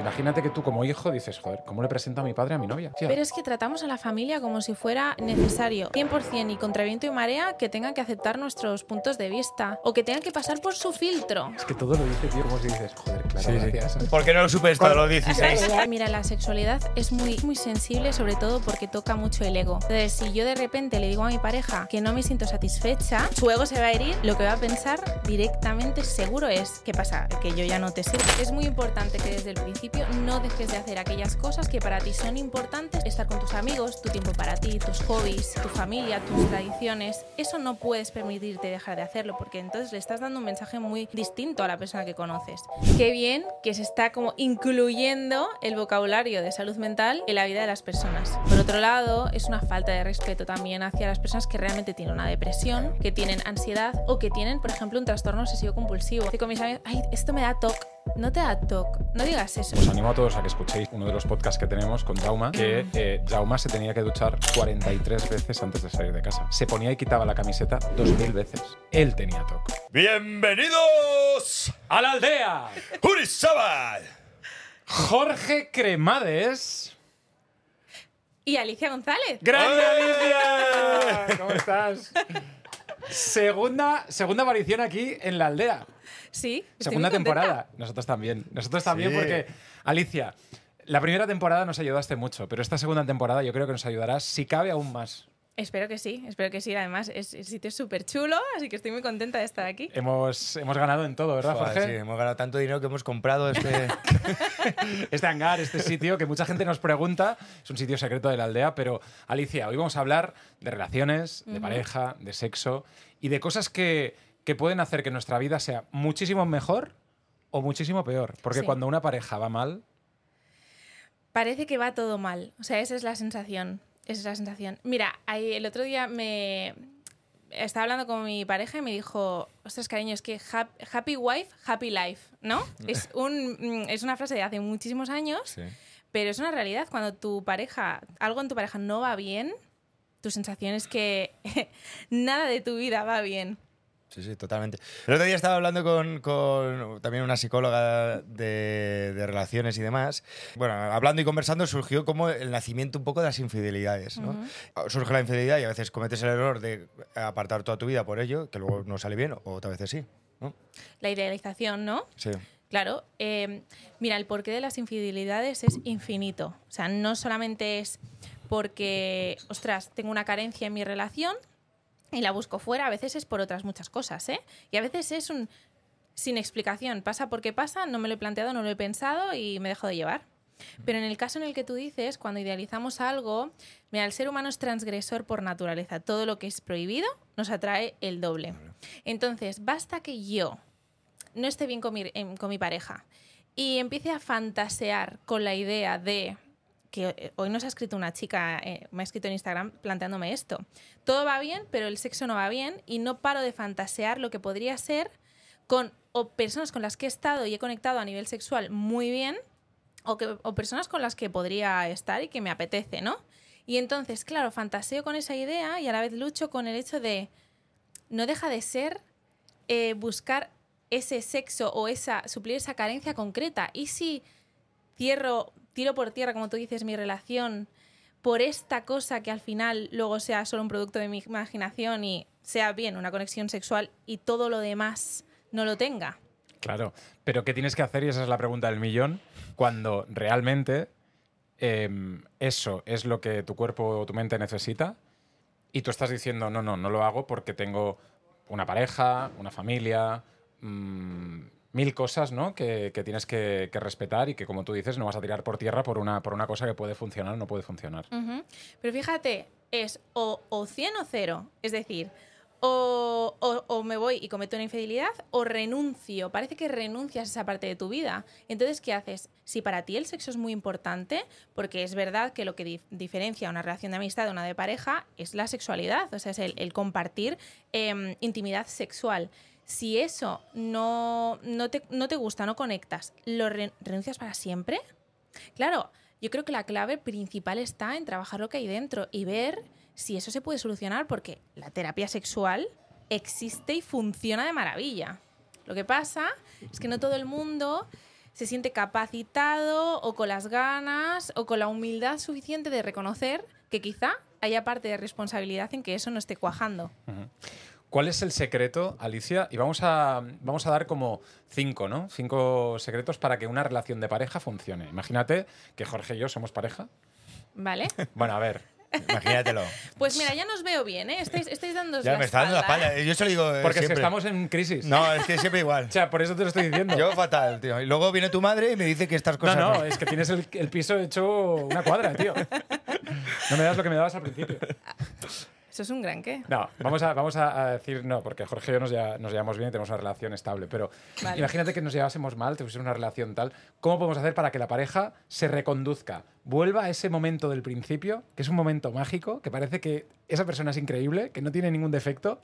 Imagínate que tú como hijo dices, joder, ¿cómo le presento a mi padre a mi novia? Tía, Pero es que tratamos a la familia como si fuera necesario, 100% y contra viento y marea, que tengan que aceptar nuestros puntos de vista o que tengan que pasar por su filtro. es que todo lo dice, tío, como si dices, joder, claro, Sí, sí. gracias. ¿Por qué no lo supe esto a los 16? Mira, la sexualidad es muy, muy sensible, sobre todo porque toca mucho el ego. Entonces, si yo de repente le digo a mi pareja que no me siento satisfecha, su ego se va a herir. Lo que va a pensar directamente, seguro es: ¿qué pasa? Que yo ya no te sirvo. Es muy importante que desde el principio no dejes de hacer aquellas cosas que para ti son importantes: estar con tus amigos, tu tiempo para ti, tus hobbies, tu familia, tus tradiciones. Eso no puedes permitirte dejar de hacerlo porque entonces le estás dando un mensaje muy distinto a la persona que conoces. Qué bien que se está como incluyendo el vocabulario de salud mental en la vida de las personas. Por otro lado, es una falta de respeto también hacia las personas que realmente tienen una depresión, que tienen ansiedad o que tienen, por ejemplo, un trastorno obsesivo compulsivo. Con mis amigos, ay, esto me da TOC. No te da TOC, no digas eso. Os animo a todos a que escuchéis uno de los podcasts que tenemos con Jauma, que eh, Jauma se tenía que duchar 43 veces antes de salir de casa. Se ponía y quitaba la camiseta 2000 veces. Él tenía TOC. ¡Bienvenidos ¡A la aldea! Urizábal! Jorge Cremades. Y Alicia González. ¡Grande ¡Eh! Alicia! ¿Cómo estás? Segunda, segunda aparición aquí en la aldea. Sí, Segunda temporada. Nosotros también. Nosotros también Sí. porque, Alicia, la primera temporada nos ayudaste mucho, pero esta segunda temporada yo creo que nos ayudará, si cabe, aún más. Espero que sí, espero que sí. Además, es, el sitio es súper chulo, así que estoy muy contenta de estar aquí. Hemos, hemos ganado en todo, ¿verdad, Jorge? sí, hemos ganado tanto dinero que hemos comprado este... Este hangar, este sitio que mucha gente nos pregunta, es un sitio secreto de la aldea, pero Alicia, hoy vamos a hablar de relaciones, de pareja, de sexo y de cosas que, que pueden hacer que nuestra vida sea muchísimo mejor o muchísimo peor. Porque Sí. cuando una pareja va mal, Parece que va todo mal. O sea, esa es la sensación. Esa es la sensación. Mira, ahí el otro día me estaba hablando con mi pareja y me dijo, ostras, cariño, es que hap- happy wife, happy life, ¿no? es, un, mm, es una frase de hace muchísimos años, Sí. pero es una realidad. Cuando tu pareja, algo en tu pareja no va bien, tu sensación es que nada de tu vida va bien. Sí, sí, totalmente. El otro día estaba hablando con, con también una psicóloga de, de relaciones y demás. Bueno, hablando y conversando surgió como el nacimiento un poco de las infidelidades. ¿no? Surge la infidelidad y a veces cometes el error de apartar toda tu vida por ello, que luego no sale bien, o otras veces sí. ¿no? La idealización, ¿no? Sí. Claro, eh, mira, el porqué de las infidelidades es infinito. O sea, no solamente es porque, ostras, tengo una carencia en mi relación y la busco fuera, a veces es por otras muchas cosas, ¿eh? Y a veces es un sin explicación, pasa porque pasa, no me lo he planteado, no lo he pensado y me dejo de llevar. Pero en el caso en el que tú dices, cuando idealizamos algo, mira, el ser humano es transgresor por naturaleza. Todo lo que es prohibido nos atrae el doble. Entonces, basta que yo no esté bien con mi, con mi pareja y empiece a fantasear con la idea de que eh, hoy nos ha escrito una chica, eh, me ha escrito en Instagram planteándome esto. Todo va bien, pero el sexo no va bien y no paro de fantasear lo que podría ser con o personas con las que he estado y he conectado a nivel sexual muy bien o, que, o personas con las que podría estar y que me apetece, ¿no? Y entonces, claro, fantaseo con esa idea y a la vez lucho con el hecho de no deja de ser eh, buscar ese sexo o esa suplir esa carencia concreta. Y si cierro, tiro por tierra, como tú dices, mi relación por esta cosa que al final luego sea solo un producto de mi imaginación y sea bien una conexión sexual y todo lo demás no lo tenga. Claro, pero ¿qué tienes que hacer? Y esa es la pregunta del millón, cuando realmente em, eso es lo que tu cuerpo o tu mente necesita y tú estás diciendo, no, no, no lo hago porque tengo una pareja, una familia, mm, mil cosas ¿no? que, que tienes que, respetar y que, como tú dices, no vas a tirar por tierra por una, por una cosa que puede funcionar o no puede funcionar. Pero fíjate, es o, o 100 o 0. Es decir, o, o- me voy y cometo una infidelidad o renuncio. Parece que renuncias a esa parte de tu vida. Entonces, ¿qué haces? Si para ti el sexo es muy importante, porque es verdad que lo que dif- diferencia una relación de amistad de una de pareja es la sexualidad, o sea, es el, el compartir em, intimidad sexual. Si eso no, no, te, no te gusta, no conectas, ¿lo re- renuncias para siempre? Claro, yo creo que la clave principal está en trabajar lo que hay dentro y ver si eso se puede solucionar, porque la terapia sexual existe y funciona de maravilla. Lo que pasa es que no todo el mundo se siente capacitado o con las ganas o con la humildad suficiente de reconocer que quizá haya parte de responsabilidad en que eso no esté cuajando. ¿Cuál es el secreto, Alicia? Y vamos a, vamos a dar como cinco, ¿no? Cinco secretos para que una relación de pareja funcione. Imagínate que Jorge y yo somos pareja. ¿Vale? Bueno, a ver, Imagínatelo. Pues mira, ya nos veo bien, ¿eh? Estáis, estáis dando Ya me está dando la espalda. Yo se lo digo. eh, porque es que siempre. estamos en crisis. No, es que siempre igual. O sea, por eso te lo estoy diciendo. Yo fatal, tío. Y luego viene tu madre y me dice que estas no, cosas. no, es que tienes el, el piso hecho una cuadra, tío. No me das lo que me dabas al principio. Eso es un gran qué. No, vamos a, vamos a decir no, porque Jorge y yo nos, ya- nos llevamos bien y tenemos una relación estable. Pero Vale. imagínate que nos llevásemos mal, tuviésemos una relación tal. ¿Cómo podemos hacer para que la pareja se reconduzca? Vuelva a ese momento del principio, que es un momento mágico, que parece que esa persona es increíble, que no tiene ningún defecto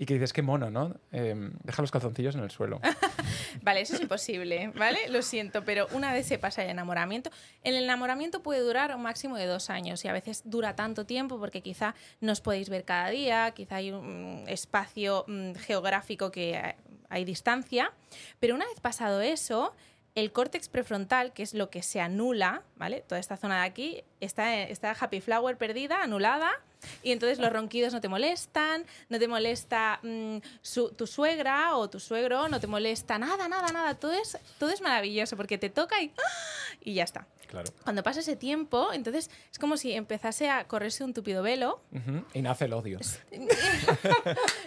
y que dices, qué mono, ¿no? Eh, deja los calzoncillos en el suelo. Vale, eso es imposible, ¿vale? Lo siento, pero una vez se pasa el enamoramiento, el enamoramiento puede durar un máximo de dos años y a veces dura tanto tiempo porque quizá no os podéis ver cada día, quizá hay un espacio mm, geográfico que hay distancia, pero una vez pasado eso, el córtex prefrontal, que es lo que se anula, ¿vale? Toda esta zona de aquí está, está Happy Flower perdida, anulada, y entonces los ronquidos no te molestan, no te molesta mm, su- tu suegra o tu suegro, no te molesta nada, nada, nada. Todo es, todo es maravilloso porque te toca y, ¡ah! y ya está. Claro. Cuando pasa ese tiempo, entonces es como si empezase a correrse un tupido velo. Ujú, Y nace el odio.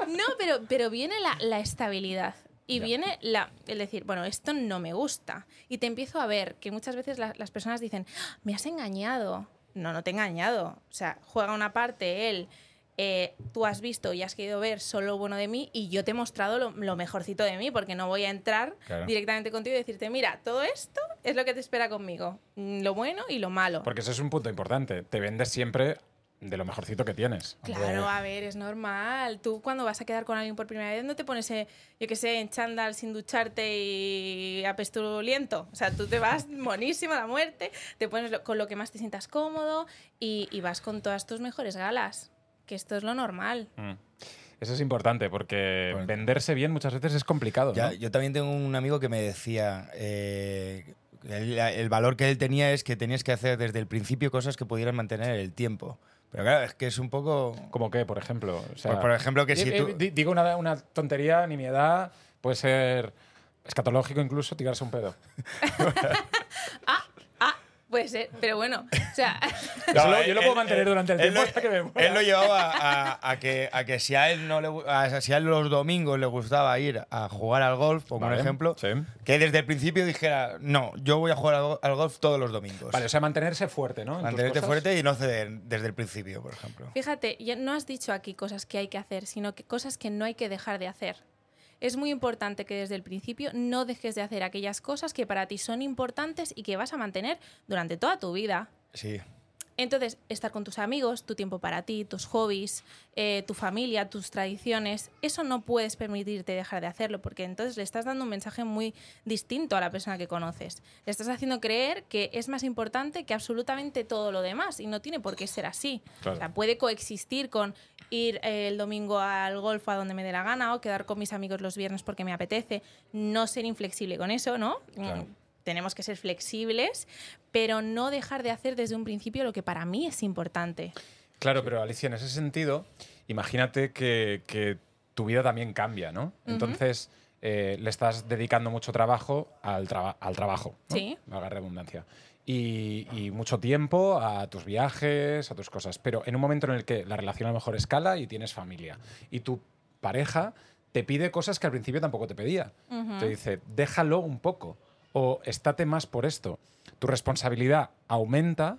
No, pero, pero viene la, la estabilidad. Y Ya. viene la, el decir, bueno, esto no me gusta. Y te empiezo a ver que muchas veces la- las personas dicen, "Ah, me has engañado. No, no te he engañado. O sea, juega una parte él. eh, tú has visto y has querido ver solo lo bueno de mí y yo te he mostrado lo, lo mejorcito de mí porque no voy a entrar Claro. directamente contigo y decirte, mira, todo esto es lo que te espera conmigo. Mm, Lo bueno y lo malo. Porque ese es un punto importante. Te vendes siempre de lo mejorcito que tienes. Claro, a ver, es normal. Tú cuando vas a quedar con alguien por primera vez no te pones, eh, yo qué sé, en chándal sin ducharte y apestuliento. O sea, tú te vas monísimo a la muerte, te pones lo- con lo que más te sientas cómodo y, y vas con todas tus mejores galas. Que esto es lo normal. Mm. Eso es importante porque Bueno. venderse bien muchas veces es complicado. Ya, ¿no? yo también tengo un amigo que me decía. eh, el, el valor que él tenía es que tenías que hacer desde el principio cosas que pudieran mantener el tiempo. Pero claro, es que es un poco. Como que, por ejemplo. O sea, Pues, por ejemplo, que si tú- eh, di- Digo una, una tontería, ni mi edad, puede ser escatológico incluso tirarse un pedo. Ah, puede ser, pero bueno, o sea, lo- yo lo puedo mantener durante el tiempo lo- hasta que me muera. Él lo llevaba a, a que, a que si a él no le a- si a él los domingos le gustaba ir a jugar al golf, pongo Vale, un ejemplo, sí. que desde el principio dijera, no, yo voy a jugar al, al golf todos los domingos. Vale, o sea, mantenerse fuerte, ¿no? Mantenerte fuerte y no ceder desde el principio, por ejemplo. Fíjate, ya no has dicho aquí cosas que hay que hacer, sino que cosas que no hay que dejar de hacer. Es muy importante que desde el principio no dejes de hacer aquellas cosas que para ti son importantes y que vas a mantener durante toda tu vida. Sí. Entonces, estar con tus amigos, tu tiempo para ti, tus hobbies, eh, tu familia, tus tradiciones, eso no puedes permitirte dejar de hacerlo porque entonces le estás dando un mensaje muy distinto a la persona que conoces. Le estás haciendo creer que es más importante que absolutamente todo lo demás y no tiene por qué ser así. Claro. O sea, puede coexistir con ir eh, el domingo al golf a donde me dé la gana o quedar con mis amigos los viernes porque me apetece, no ser inflexible con eso, ¿no? Claro. Tenemos que ser flexibles, pero no dejar de hacer desde un principio lo que para mí es importante. Claro, pero Alicia, en ese sentido, imagínate que, que tu vida también cambia, ¿no? Entonces, eh, le estás dedicando mucho trabajo al, traba- al trabajo, ¿no? Sí. Valga redundancia. Y, y mucho tiempo a tus viajes, a tus cosas. Pero en un momento en el que la relación a lo mejor escala y tienes familia y tu pareja te pide cosas que al principio tampoco te pedía. Ujú. Te dice, déjalo un poco o estate más por esto. Tu responsabilidad aumenta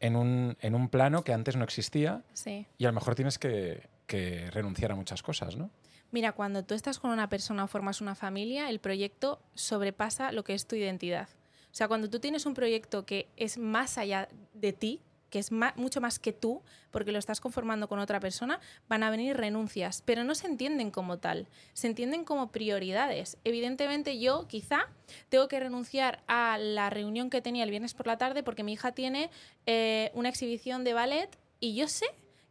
en un, en un plano que antes no existía Sí. y a lo mejor tienes que, que renunciar a muchas cosas, ¿no? Mira, cuando tú estás con una persona o formas una familia, el proyecto sobrepasa lo que es tu identidad. O sea, cuando tú tienes un proyecto que es más allá de ti, que es mucho más que tú, porque lo estás conformando con otra persona, van a venir renuncias, pero no se entienden como tal, se entienden como prioridades. Evidentemente yo quizá tengo que renunciar a la reunión que tenía el viernes por la tarde porque mi hija tiene eh, una exhibición de ballet y yo sé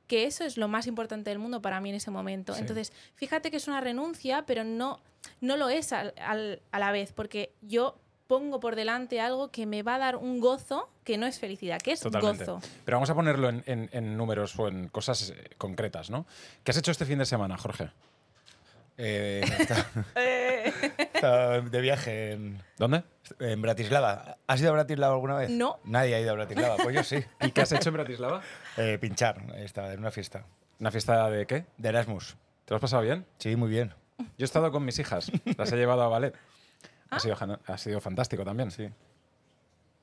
que eso es lo más importante del mundo para mí en ese momento. Sí. Entonces, fíjate que es una renuncia, pero no, no lo es al- al- a la vez, porque yo pongo por delante algo que me va a dar un gozo que no es felicidad, que es Totalmente. gozo. Pero vamos a ponerlo en, en- en números o en cosas eh, concretas, ¿no? ¿Qué has hecho este fin de semana, Jorge? Eh, está- está de viaje en, ¿Dónde? en Bratislava. ¿Has ido a Bratislava alguna vez? No. Nadie ha ido a Bratislava, pues yo sí. ¿Y qué has hecho en Bratislava? Eh, pinchar, estaba en una fiesta. ¿Una fiesta de qué? De Erasmus. ¿Te lo has pasado bien? Sí, muy bien. Yo he estado con mis hijas, las he llevado a ballet. Ha, sido, ha sido fantástico también. Sí.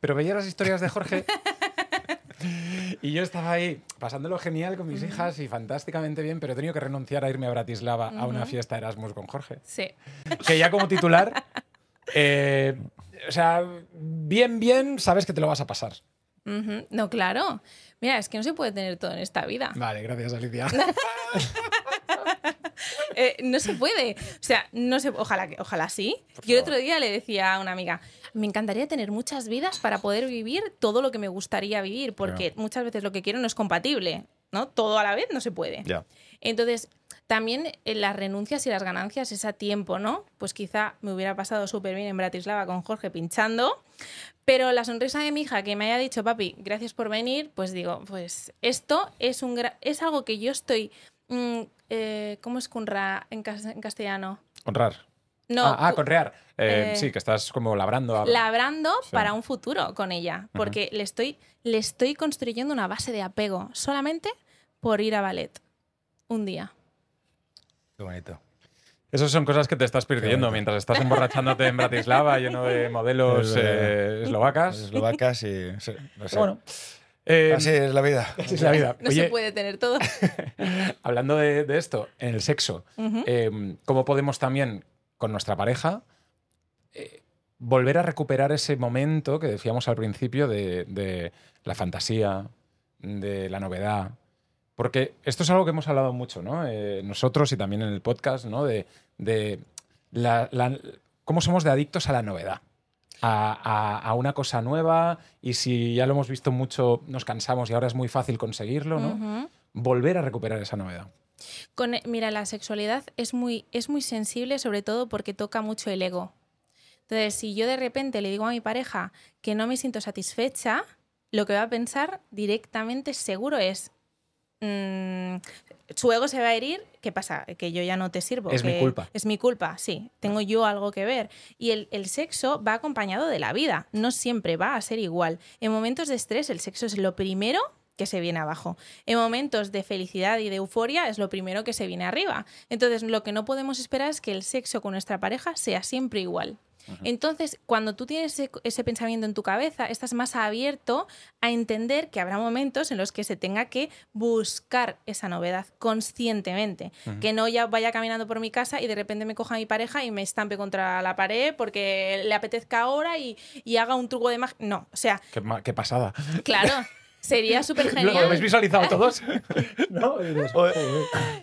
Pero veía las historias de Jorge y yo estaba ahí pasándolo genial con mis hijas y fantásticamente bien, pero he tenido que renunciar a irme a Bratislava a una fiesta Erasmus con Jorge. Sí. Que ya como titular, eh, o sea, bien, bien, sabes que te lo vas a pasar. No, claro. Mira, es que no se puede tener todo en esta vida. Vale, gracias, Alicia. Eh, no se puede. O sea, no se, ojalá, ojalá sí. Yo el otro día le decía a una amiga, me encantaría tener muchas vidas para poder vivir todo lo que me gustaría vivir, porque muchas veces lo que quiero no es compatible, ¿no? Todo a la vez no se puede. Entonces, también eh, las renuncias y las ganancias es a tiempo, ¿no? Pues quizá me hubiera pasado súper bien en Bratislava con Jorge pinchando, pero la sonrisa de mi hija que me haya dicho, papi, gracias por venir, pues digo, pues esto es, un es algo que yo estoy... mm, eh, ¿Cómo es cunra en, cas- en castellano? Honrar. No, ah, ah, conrear. Eh, eh, sí, que estás como labrando. a- labrando Sí. para un futuro con ella, porque le, estoy, le estoy construyendo una base de apego solamente por ir a ballet un día. Qué bonito. Esas son cosas que te estás perdiendo mientras estás emborrachándote en Bratislava lleno de modelos eh, eslovacas. Eslovacas y. sí, no sé. Pero bueno. Eh, Así es la vida. así es la vida. No Oye, se puede tener todo. hablando de, de esto, en el sexo, eh, ¿cómo podemos también con nuestra pareja eh, volver a recuperar ese momento que decíamos al principio de, de la fantasía, de la novedad? Porque esto es algo que hemos hablado mucho, ¿no? Eh, nosotros y también en el podcast, ¿no? De, de la- la- cómo somos de adictos a la novedad. A, una cosa nueva y si ya lo hemos visto mucho, nos cansamos y ahora es muy fácil conseguirlo, ¿no? Volver a recuperar esa novedad. Con, mira, la sexualidad es muy, es muy sensible, sobre todo porque toca mucho el ego. Entonces, si yo de repente le digo a mi pareja que no me siento satisfecha, lo que va a pensar directamente seguro es, mm, su ego se va a herir, ¿qué pasa? Que yo ya no te sirvo. Es mi culpa. Es mi culpa, sí. Tengo yo algo que ver. Y el, el sexo va acompañado de la vida, no siempre va a ser igual. En momentos de estrés, el sexo es lo primero que se viene abajo. En momentos de felicidad y de euforia es lo primero que se viene arriba. Entonces, lo que no podemos esperar es que el sexo con nuestra pareja sea siempre igual. Entonces, cuando tú tienes ese, ese pensamiento en tu cabeza, estás más abierto a entender que habrá momentos en los que se tenga que buscar esa novedad conscientemente. Que no ya vaya caminando por mi casa y de repente me coja mi pareja y me estampe contra la pared porque le apetezca ahora y, y haga un truco de magia. No, o sea, Qué, qué pasada. claro, sería súper ¿Lo, lo habéis genial. visualizado todos?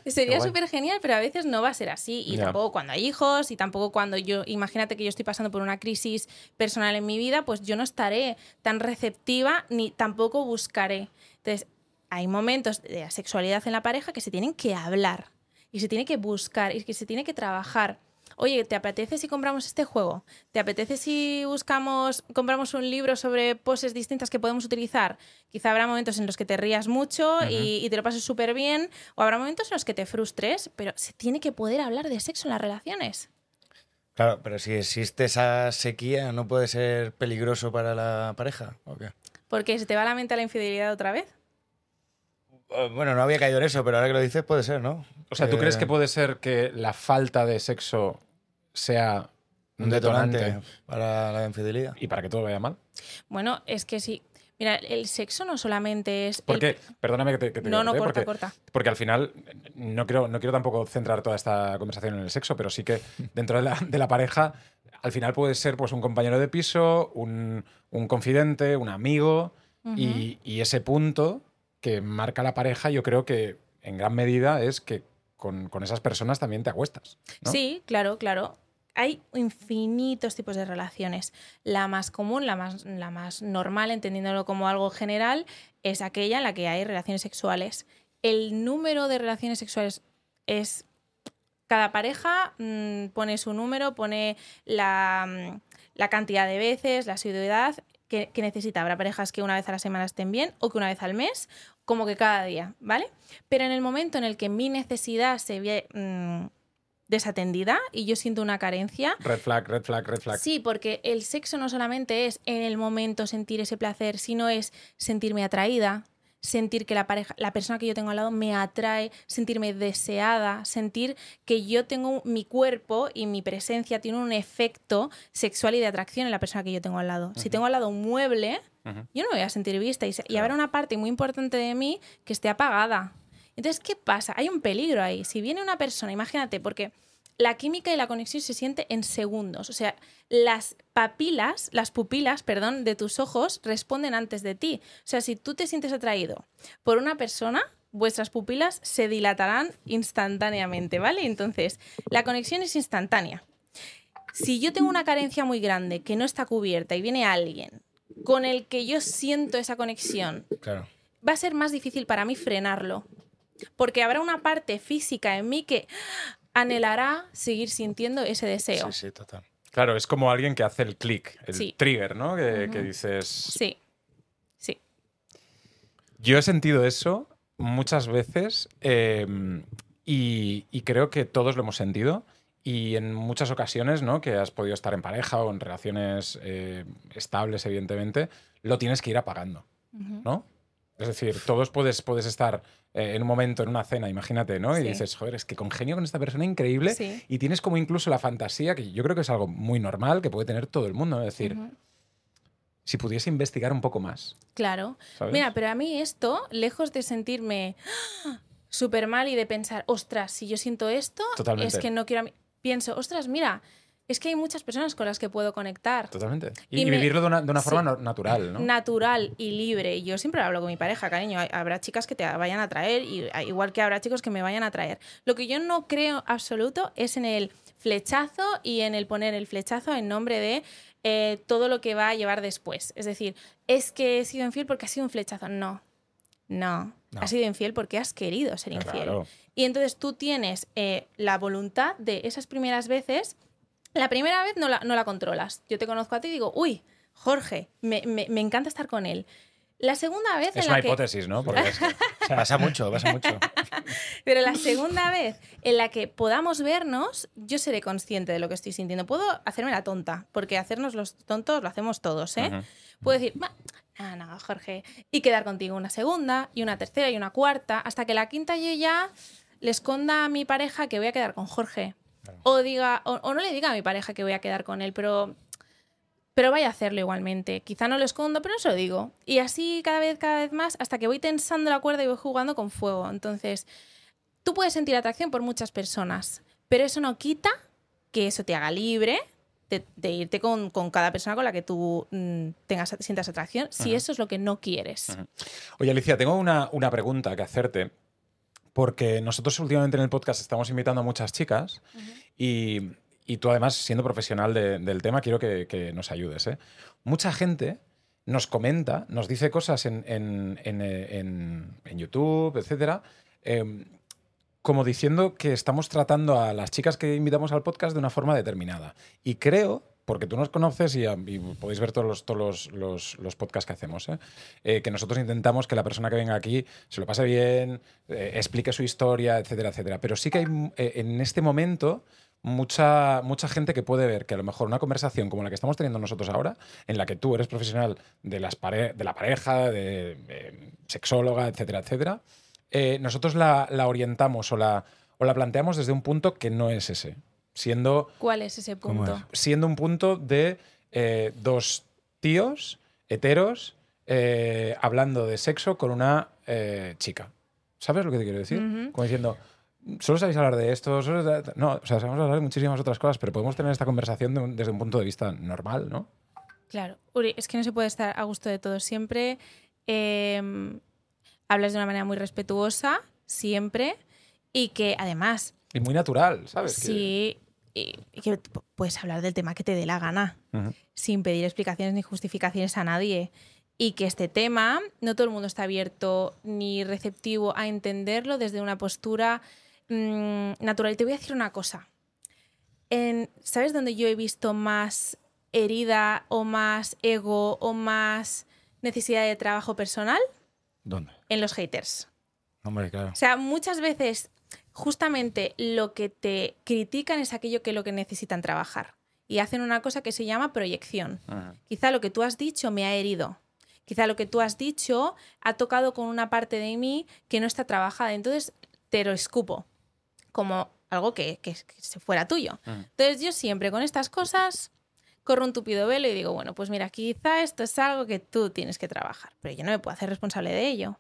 Sería súper genial, pero a veces no va a ser así. Y tampoco cuando hay hijos, y tampoco cuando yo, imagínate que yo estoy pasando por una crisis personal en mi vida, pues yo no estaré tan receptiva ni tampoco buscaré. Entonces, hay momentos de la sexualidad en la pareja que se tienen que hablar y se tiene que buscar y que se tiene que trabajar. Oye, ¿te apetece si compramos este juego? ¿Te apetece si buscamos, compramos un libro sobre poses distintas que podemos utilizar? Quizá habrá momentos en los que te rías mucho y, y te lo pases súper bien, o habrá momentos en los que te frustres, pero se tiene que poder hablar de sexo en las relaciones. Claro, pero si existe esa sequía, ¿no puede ser peligroso para la pareja? ¿O qué? Porque se te va la mente a la infidelidad otra vez. Eh, Bueno, no había caído en eso, pero ahora que lo dices puede ser, ¿no? O sea, ¿tú Eh, crees que puede ser que la falta de sexo sea un detonante para la infidelidad? y para que todo vaya mal? Bueno, es que sí. Mira, el sexo no solamente es. el- Porque, perdóname que te, que te No, no, corta, porque, corta. porque al final no quiero, no quiero tampoco centrar toda esta conversación en el sexo, pero sí que dentro de la, de la pareja al final puede ser pues, un compañero de piso, un, un confidente, un amigo y, y ese punto que marca la pareja yo creo que en gran medida es que con, con esas personas también te acuestas. ¿no? Sí, claro, claro. Hay infinitos tipos de relaciones. La más común, la más, la más normal, entendiéndolo como algo general, es aquella en la que hay relaciones sexuales. El número de relaciones sexuales es... Cada pareja mm, pone su número, pone la, mm, la cantidad de veces, la asiduidad que, necesita. Habrá parejas que una vez a la semana estén bien o que una vez al mes, como que cada día, ¿vale? Pero en el momento en el que mi necesidad se ve mm, desatendida y yo siento una carencia, Red flag, red flag, red flag. Sí, porque el sexo no solamente es en el momento sentir ese placer, sino es sentirme atraída, sentir que la pareja, la persona que yo tengo al lado me atrae, sentirme deseada, sentir que yo tengo mi cuerpo y mi presencia tiene un efecto sexual y de atracción en la persona que yo tengo al lado. Si tengo al lado un mueble, yo no me voy a sentir vista y, se- y Claro. habrá una parte muy importante de mí que esté apagada. Entonces, ¿qué pasa? Hay un peligro ahí. Si viene una persona, imagínate, porque la química y la conexión se siente en segundos. O sea, las papilas, las pupilas, perdón, de tus ojos responden antes de ti. O sea, si tú te sientes atraído por una persona, vuestras pupilas se dilatarán instantáneamente, ¿vale? Entonces, la conexión es instantánea. Si yo tengo una carencia muy grande que no está cubierta y viene alguien con el que yo siento esa conexión, Claro. va a ser más difícil para mí frenarlo. Porque habrá una parte física en mí que anhelará seguir sintiendo ese deseo. Sí, sí, total. Claro, es como alguien que hace el clic, el Sí. trigger, ¿no? Que, dices. Sí. Sí. Yo he sentido eso muchas veces eh, y, y creo que todos lo hemos sentido. Y en muchas ocasiones, ¿no? Que has podido estar en pareja o en relaciones eh, estables, evidentemente, lo tienes que ir apagando. ¿no? Es decir, todos puedes, puedes estar eh, en un momento, en una cena, imagínate, ¿no? Y dices, joder, es que congenio con esta persona increíble. Sí. Y tienes como incluso la fantasía, que yo creo que es algo muy normal, que puede tener todo el mundo, ¿no? Es decir, si pudiese investigar un poco más, Claro. ¿sabes? Mira, pero a mí esto, lejos de sentirme súper mal y de pensar, ostras, si yo siento esto, Totalmente. es que no quiero a mí. Pienso, ostras, mira, es que hay muchas personas con las que puedo conectar. Totalmente. Y, Y y me- vivirlo de una, de una forma natural, ¿no? natural y libre. Y yo siempre hablo con mi pareja, cariño. Habrá chicas que te vayan a traer, y, igual que habrá chicos que me vayan a traer. Lo que yo no creo absoluto es en el flechazo y en el poner el flechazo en nombre de eh, todo lo que va a llevar después. Es decir, es que he sido infiel porque ha sido un flechazo. No. No. No. Has sido infiel porque has querido ser infiel. Claro. Y entonces tú tienes eh, la voluntad de esas primeras veces. La primera vez no la, no la controlas. Yo te conozco a ti y digo, uy, Jorge, me, me- me encanta estar con él. La segunda vez Es en una la que. hipótesis, ¿no? Porque es que- o sea, Pasa mucho, pasa mucho. Pero la segunda vez en la que podamos vernos, yo seré consciente de lo que estoy sintiendo. Puedo hacerme la tonta, porque hacernos los tontos lo hacemos todos, ¿eh? Puedo decir, "Va, no, no, Jorge, y quedar contigo una segunda, y una tercera, y una cuarta, hasta que la quinta yo ya le esconda a mi pareja que voy a quedar con Jorge. O, diga, o, o no le diga a mi pareja que voy a quedar con él, pero, pero vaya a hacerlo igualmente. Quizá no lo escondo, pero no se lo digo. Y así cada vez, cada vez más, hasta que voy tensando la cuerda y voy jugando con fuego. Entonces, tú puedes sentir atracción por muchas personas, pero eso no quita que eso te haga libre de, de irte con, con cada persona con la que tú mm, tengas, sientas atracción, si eso es lo que no quieres. Oye, Alicia, tengo una, una pregunta que hacerte. Porque nosotros últimamente en el podcast estamos invitando a muchas chicas y, y tú además, siendo profesional de- del tema, quiero que, que nos ayudes. ¿eh? Mucha gente nos comenta, nos dice cosas en, en- en, en- en YouTube, etcétera, em, como diciendo que estamos tratando a las chicas que invitamos al podcast de una forma determinada. Y creo, porque tú nos conoces y, podéis ver todos los, todos los, los- los podcasts que hacemos, ¿eh? Eh, que nosotros intentamos que la persona que venga aquí se lo pase bien, eh, explique su historia, etcétera, etcétera. Pero sí que hay en este momento mucha, mucha gente que puede ver que a lo mejor una conversación como la que estamos teniendo nosotros ahora, en la que tú eres profesional de, las pare- de la pareja, de, sexóloga, etcétera, etcétera, nosotros la, la orientamos o la, o la planteamos desde un punto que no es ese, siendo ¿Cuál es ese ¿Cómo punto? siendo un punto de eh, dos tíos heteros eh, hablando de sexo con una eh, chica. ¿Sabes lo que te quiero decir? Como diciendo, solo sabéis hablar de esto, solo de- no, o sea, sabemos hablar de muchísimas otras cosas, pero podemos tener esta conversación de un- desde un punto de vista normal, ¿no? Claro, Uri, es que no se puede estar a gusto de todo siempre. Eh, hablas de una manera muy respetuosa, siempre, y que además, Y muy natural, ¿sabes? Que- sí, y- y que puedes hablar del tema que te dé la gana, sin pedir explicaciones ni justificaciones a nadie. Y que este tema, no todo el mundo está abierto ni receptivo a entenderlo desde una postura mm, natural. Y te voy a decir una cosa. En- ¿Sabes dónde yo he visto más herida o más ego o más necesidad de trabajo personal? ¿Dónde? En los haters. Hombre, claro. O sea, muchas veces justamente lo que te critican es aquello que lo que necesitan trabajar. Y hacen una cosa que se llama proyección. Quizá lo que tú has dicho me ha herido. Quizá lo que tú has dicho ha tocado con una parte de mí que no está trabajada. Entonces te lo escupo como algo que, que, que se fuera tuyo. Entonces yo siempre con estas cosas corro un tupido velo y digo, bueno, pues mira, quizá esto es algo que tú tienes que trabajar, pero yo no me puedo hacer responsable de ello.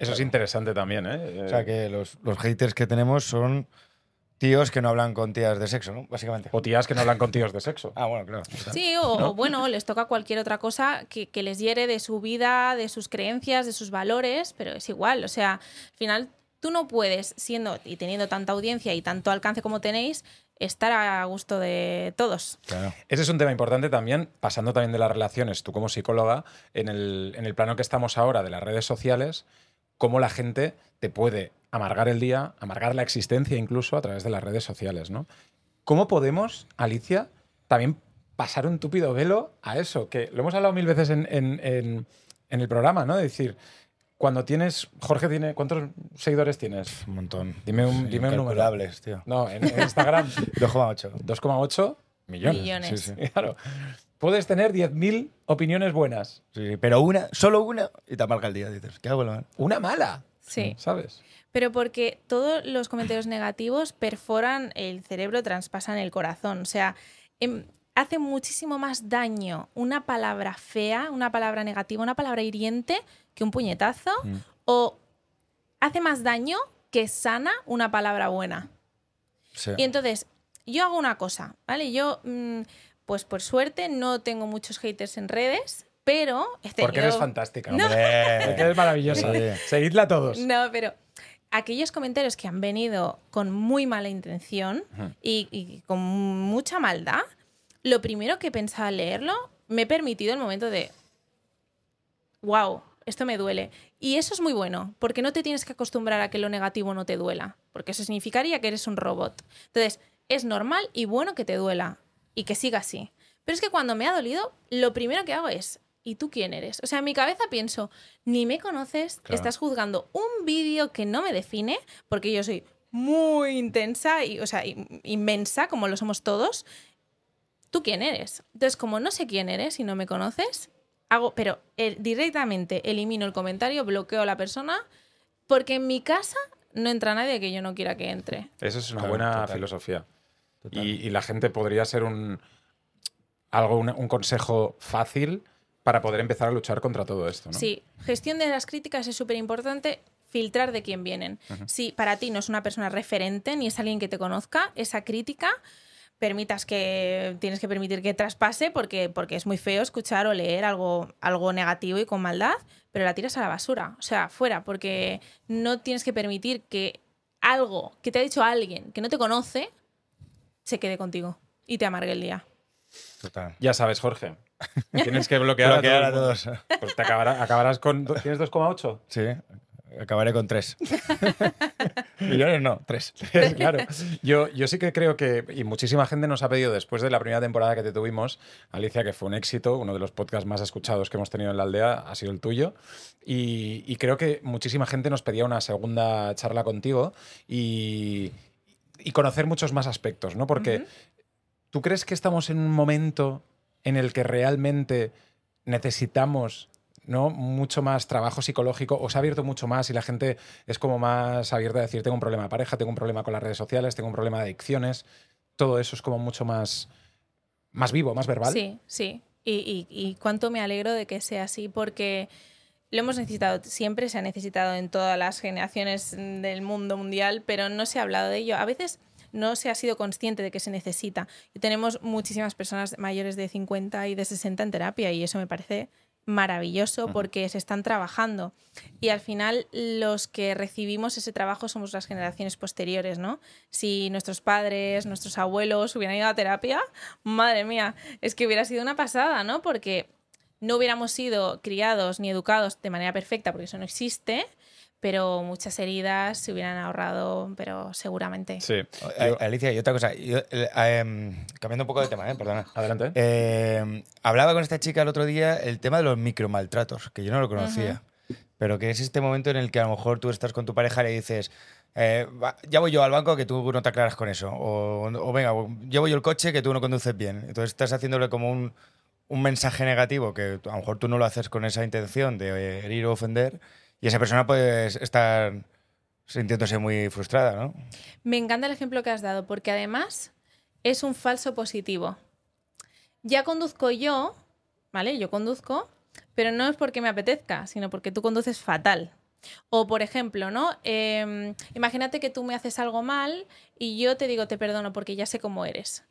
Eso es interesante también, ¿eh? O sea, que los, los haters que tenemos son tíos que no hablan con tías de sexo, ¿no? Básicamente. O tías que no hablan con tíos de sexo. Ah, bueno, claro. Sí, o, o bueno, les toca cualquier otra cosa que, que les hiere de su vida, de sus creencias, de sus valores, pero es igual. O sea, al final tú no puedes, siendo y teniendo tanta audiencia y tanto alcance como tenéis, estar a gusto de todos. claro. Ese es un tema importante también, pasando también de las relaciones, tú como psicóloga, en el, en el plano que estamos ahora de las redes sociales, cómo la gente te puede amargar el día, amargar la existencia incluso a través de las redes sociales, ¿no? ¿Cómo podemos, Alicia, también pasar un túpido velo a eso? Que lo hemos hablado mil veces en, en- en- en el programa, ¿no? De decir, cuando tienes. Jorge tiene. ¿Cuántos seguidores tienes? Un montón. Dime un, dime un número. Tío. No, en, en Instagram, 2,8. 2,8 millones. Millones. Sí, sí. Claro. Puedes tener 10.000 opiniones buenas. Sí, sí, pero una, solo una, y te amarga el día. Dices, ¿qué hago? la- Una mala. Sí. ¿Sabes? Pero porque todos los comentarios negativos perforan el cerebro, traspasan el corazón. O sea, em, hace muchísimo más daño una palabra fea, una palabra negativa, una palabra hiriente que un puñetazo. Mm. O hace más daño que sana una palabra buena. Sí. Y entonces, yo hago una cosa, ¿vale? Yo, mm, pues por suerte, no tengo muchos haters en redes, pero he Porque eres fantástica. No. Porque Hombre. eres maravillosa. Sí. Seguidla todos. No, pero aquellos comentarios que han venido con muy mala intención y, y con mucha maldad, lo primero que pensaba al leerlo, me he permitido el momento de, wow, esto me duele. Y eso es muy bueno, porque no te tienes que acostumbrar a que lo negativo no te duela, porque eso significaría que eres un robot. Entonces, es normal y bueno que te duela y que siga así. Pero es que cuando me ha dolido, lo primero que hago es, ¿y tú quién eres? O sea, en mi cabeza pienso, ni me conoces, Claro. estás juzgando un vídeo que no me define, porque yo soy muy intensa y, o sea, in- inmensa, como lo somos todos. ¿Tú quién eres? Entonces, como no sé quién eres y no me conoces, hago, pero eh, directamente elimino el comentario, bloqueo a la persona, porque en mi casa no entra nadie que yo no quiera que entre. Eso es una Claro, buena total. filosofía. Y, y la gente podría ser un algo, un, un consejo fácil para poder empezar a luchar contra todo esto, ¿no? Sí, gestión de las críticas es súper importante. Filtrar de quién vienen. Si para ti no es una persona referente ni es alguien que te conozca, esa crítica permitas que tienes que permitir que traspase porque, porque es muy feo escuchar o leer algo, algo negativo y con maldad, pero la tiras a la basura, o sea, fuera, porque no tienes que permitir que algo que te ha dicho alguien que no te conoce se quede contigo y te amargue el día. Total. Ya sabes, Jorge. Tienes que bloquear, Bloquear a, todos. Pues te acabará- acabarás con. ¿Tienes 2,8? Sí, acabaré con tres. Millones no, tres. claro. Yo, yo sí que creo que, y muchísima gente nos ha pedido después de la primera temporada que te tuvimos, Alicia, que fue un éxito, uno de los podcasts más escuchados que hemos tenido en la aldea ha sido el tuyo, y, y creo que muchísima gente nos pedía una segunda charla contigo y, y conocer muchos más aspectos, ¿no? Porque. ¿tú crees que estamos en un momento en el que realmente necesitamos ¿no? mucho más trabajo psicológico o se ha abierto mucho más y la gente es como más abierta a decir tengo un problema de pareja, tengo un problema con las redes sociales, tengo un problema de adicciones, todo eso es como mucho más, más vivo, más verbal. Sí, sí. Y, y- y cuánto me alegro de que sea así, porque lo hemos necesitado siempre, se ha necesitado en todas las generaciones del mundo mundial, pero no se ha hablado de ello. A veces no se ha sido consciente de que se necesita. Y tenemos muchísimas personas mayores de 50 y de 60 en terapia, y eso me parece maravilloso porque se están trabajando. Y al final los que recibimos ese trabajo somos las generaciones posteriores, ¿no? Si nuestros padres, nuestros abuelos hubieran ido a terapia, madre mía, es que hubiera sido una pasada, ¿no? Porque no hubiéramos sido criados ni educados de manera perfecta, porque eso no existe, pero muchas heridas se hubieran ahorrado, pero seguramente. Sí. Eh, Alicia, y otra cosa, yo, eh, em, cambiando un poco de tema, ¿eh? perdona. Adelante. Eh, hablaba con esta chica el otro día el tema de los micromaltratos, que yo no lo conocía. Pero que es este momento en el que a lo mejor tú estás con tu pareja y le dices, eh, va, ya voy yo al banco que tú no te aclaras con eso. O, o venga, llevo yo el coche que tú no conduces bien. Entonces estás haciéndole como un, un mensaje negativo que a lo mejor tú no lo haces con esa intención de herir o ofender y esa persona puede estar sintiéndose muy frustrada, ¿no? Me encanta el ejemplo que has dado porque además es un falso positivo. Ya conduzco yo, ¿vale? Yo conduzco, pero no es porque me apetezca, sino porque tú conduces fatal. O, por ejemplo, ¿no? Em, imagínate que tú me haces algo mal y yo te digo te perdono porque ya sé cómo eres.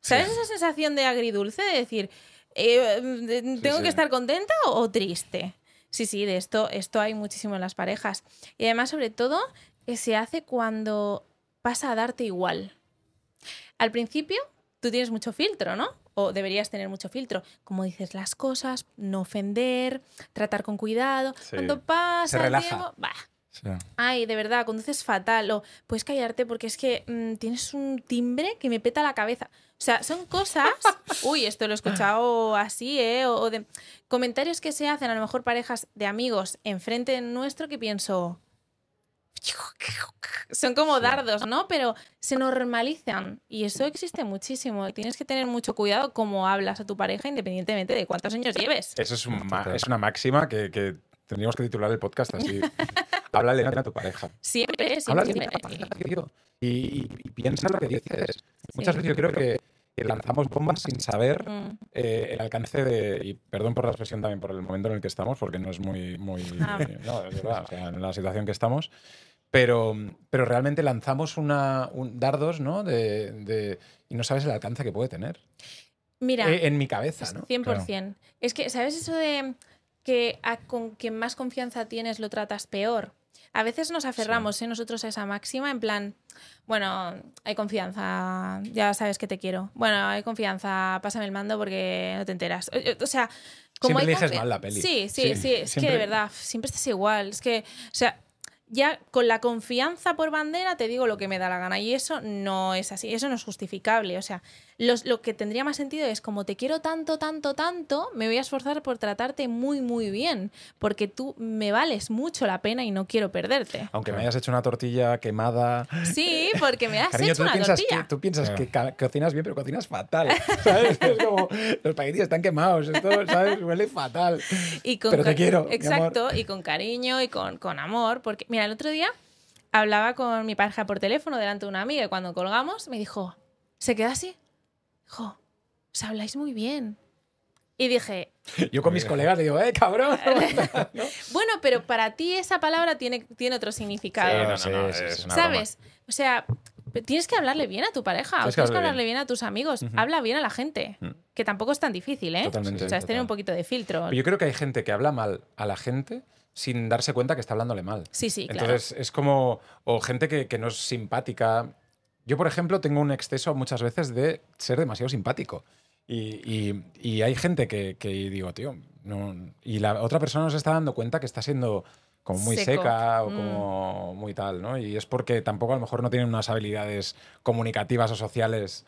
¿Sabes esa sensación de agridulce de decir, eh, ¿tengo sí. que estar contenta o triste? Sí, sí, de esto, esto hay muchísimo en las parejas. Y además, sobre todo, que se hace cuando pasa a darte igual. Al principio, tú tienes mucho filtro, ¿no? O deberías tener mucho filtro. Como dices las cosas, no ofender, tratar con cuidado. Sí. Cuando pasa Se el relaja. tiempo, bah, Sí. Ay, de verdad, conduces fatal. O puedes callarte porque es que mm, tienes un timbre que me peta la cabeza. O sea, son cosas. Uy, esto lo he escuchado así, ¿eh? O, o de comentarios que se hacen, a lo mejor parejas de amigos enfrente nuestro que pienso. Son como dardos, ¿no? Pero se normalizan. Y eso existe muchísimo. Tienes que tener mucho cuidado cómo hablas a tu pareja, independientemente de cuántos años lleves. Eso es, un ma- Total. es una máxima que, que tendríamos que titular el podcast así. Háblale bien a tu pareja. Siempre, Háblale siempre. bien a tu pareja, tío. Y, y- y piensa lo que dices. Muchas veces yo creo que que lanzamos bombas sin saber Mm. eh, el alcance de. Y perdón por la expresión también por el momento en el que estamos, porque no es muy. muy Ah. no, es verdad, o sea, en la situación que estamos. Pero, pero realmente lanzamos una, un- dardos, ¿no? De, de- y no sabes el alcance que puede tener. Mira. Eh, en mi cabeza, ¿no? 100%. Es que, ¿sabes eso de que a con quien más confianza tienes lo tratas peor? A veces nos aferramos ¿eh? nosotros a esa máxima en plan, bueno, hay confianza, ya sabes que te quiero. Bueno, hay confianza, pásame el mando porque no te enteras. O- O sea, como Siempre hay eliges mal la peli. Sí, sí, Sí, sí, es que siempre- de verdad, siempre estás igual. Es que, o sea, ya con la confianza por bandera te digo lo que me da la gana y eso no es así, eso no es justificable. O sea, los- lo que tendría más sentido es como te quiero tanto, tanto, tanto, me voy a esforzar por tratarte muy, muy bien, porque tú me vales mucho la pena y no quiero perderte. Aunque me hayas hecho una tortilla quemada. Sí, porque me has Cariño, hecho una piensas, tortilla. que, tú piensas Claro. que cocinas bien, pero cocinas fatal. ¿Sabes? Es como, los espaguetis están quemados, esto, ¿sabes? Huele fatal. Y con Pero te quiero, mi Exacto, y con cariño y con, con amor. Porque, mira, el otro día hablaba con mi pareja por teléfono delante de una amiga y cuando colgamos me dijo, ¿se queda así? Dijo, os habláis muy bien. Y dije, Yo con mis colegas le digo, ¡eh, cabrón! ¿No? bueno, pero para ti esa palabra tiene, tiene otro significado. Sí, no, no, sí, no, sí, es sí. una ¿Sabes? O sea, tienes que hablarle bien a tu pareja, o Tienes tienes que hablarle bien. bien a tus amigos. Habla bien a la gente, Mm. que tampoco es tan difícil, ¿eh? Totalmente. O sea, es tener un poquito de filtro. broma. Yo creo que hay gente que habla mal a la gente sin darse cuenta que está hablándole mal. Sí, sí, claro. Entonces es como, o gente que, que no es simpática. Yo, por ejemplo, tengo un exceso muchas veces de ser demasiado simpático. Y, y- y hay gente que, que digo, tío, no. Y la otra persona no se está dando cuenta que está siendo como muy Seco. seca o Mm. como muy tal, ¿no? Y es porque tampoco a lo mejor no tienen unas habilidades comunicativas o sociales,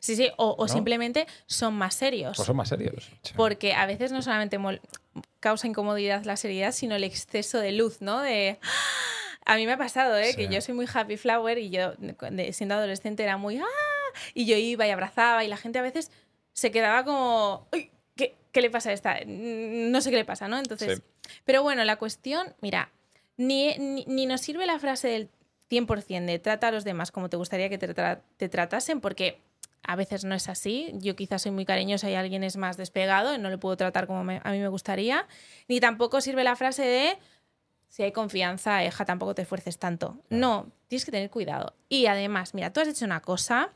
Sí, sí, o, o ¿no? simplemente son más serios. pues son más serios. Porque a veces no solamente causa incomodidad la seriedad, sino el exceso de luz, ¿no? De... A mí me ha pasado, ¿eh? Sí. Que yo soy muy happy flower y yo, siendo adolescente, era muy... ¡Ah! Y yo iba y abrazaba y la gente a veces se quedaba como... "Uy, ¿qué, qué le pasa a esta? Mm, No sé qué le pasa, ¿no? Entonces... Sí. Pero bueno, la cuestión, mira, ni, ni, ni nos sirve la frase del 100% de trata a los demás como te gustaría que te, tra- te tratasen, porque a veces no es así. Yo quizás soy muy cariñosa y alguien es más despegado y no le puedo tratar como me- a mí me gustaría. Ni tampoco sirve la frase de si hay confianza, eja, tampoco te esfuerces tanto. No, tienes que tener cuidado. Y además, mira, tú has hecho una cosa.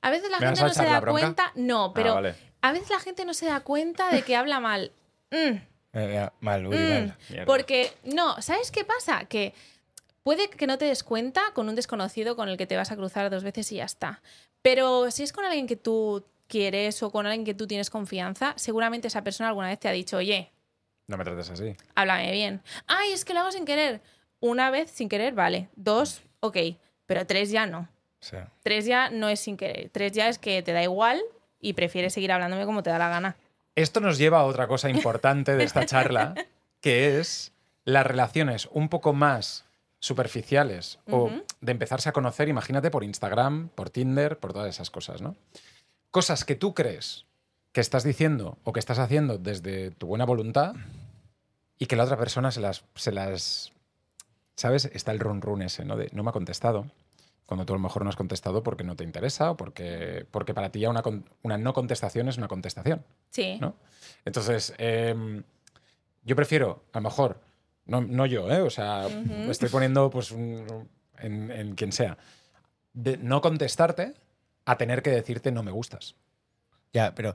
A veces la ¿Me vas gente no se da cuenta. No, pero Ah, vale. a veces la gente no se da cuenta de que habla mal. Mm, Eh, ya, mal, uy, Mm, mal. Mierda. porque, no, ¿sabes qué pasa? Que puede que no te des cuenta con un desconocido con el que te vas a cruzar dos veces y ya está. Pero si es con alguien que tú quieres o con alguien que tú tienes confianza, seguramente esa persona alguna vez te ha dicho, oye, No me trates así. háblame bien. Ay, es que lo hago sin querer. una vez sin querer, vale. Dos, ok. Pero tres ya no. Sí. Tres ya no es sin querer. Tres ya es que te da igual y prefieres seguir hablándome como te da la gana. Esto nos lleva a otra cosa importante de esta charla, que es las relaciones un poco más superficiales o de empezarse a conocer, imagínate, por Instagram, por Tinder, por todas esas cosas, ¿no? Cosas que tú crees que estás diciendo o que estás haciendo desde tu buena voluntad y que la otra persona se las... Se las ¿Sabes? Está el run run ese, ¿no? De no me ha contestado. Cuando tú a lo mejor no has contestado porque no te interesa o porque, porque para ti ya una, una no contestación es una contestación. Sí. ¿no? Entonces, em, yo prefiero, a lo mejor, no, no yo, ¿eh? o sea, me estoy poniendo pues, un- en, en quien sea, de no contestarte a tener que decirte no me gustas. Ya, pero.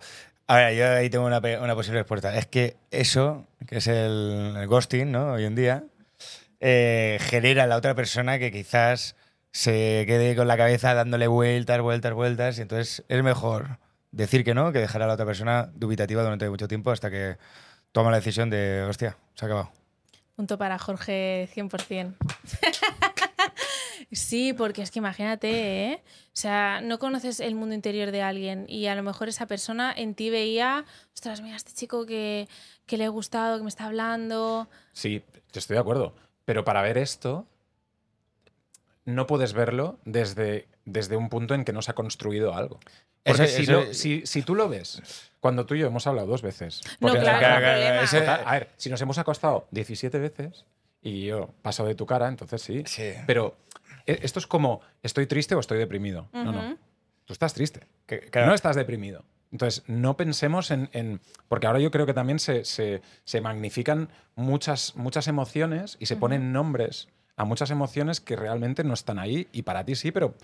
A ver, yo ahí tengo una, posible respuesta. Es que eso, que es el, el ghosting, ¿no? Hoy en día, eh, genera a la otra persona que quizás se quede con la cabeza dándole vueltas, vueltas, vueltas. Y entonces es mejor decir que no que dejar a la otra persona dubitativa durante mucho tiempo hasta que toma la decisión de, hostia, se ha acabado. Punto para Jorge 100%. sí, porque es que imagínate, ¿eh? O sea, no conoces el mundo interior de alguien y a lo mejor esa persona en ti veía, ostras, mira, este chico que, que le he gustado, que me está hablando. Sí, yo estoy de acuerdo. Pero para ver esto, no puedes verlo desde, desde un punto en que no se ha construido algo. Porque Eso- si, eso- lo- si- si tú lo ves, cuando tú y yo hemos hablado dos veces. No, porque- claro, no ese- a ver, si nos hemos acostado 17 veces y yo paso de tu cara, entonces sí. Sí. Pero eh, esto es como, ¿estoy triste o estoy deprimido? No, no. Tú estás triste. Que- claro. No estás deprimido. Entonces, no pensemos en. en- porque ahora yo creo que también se, se- se magnifican muchas, muchas emociones y se ponen nombres a muchas emociones que realmente no están ahí y para ti sí, pero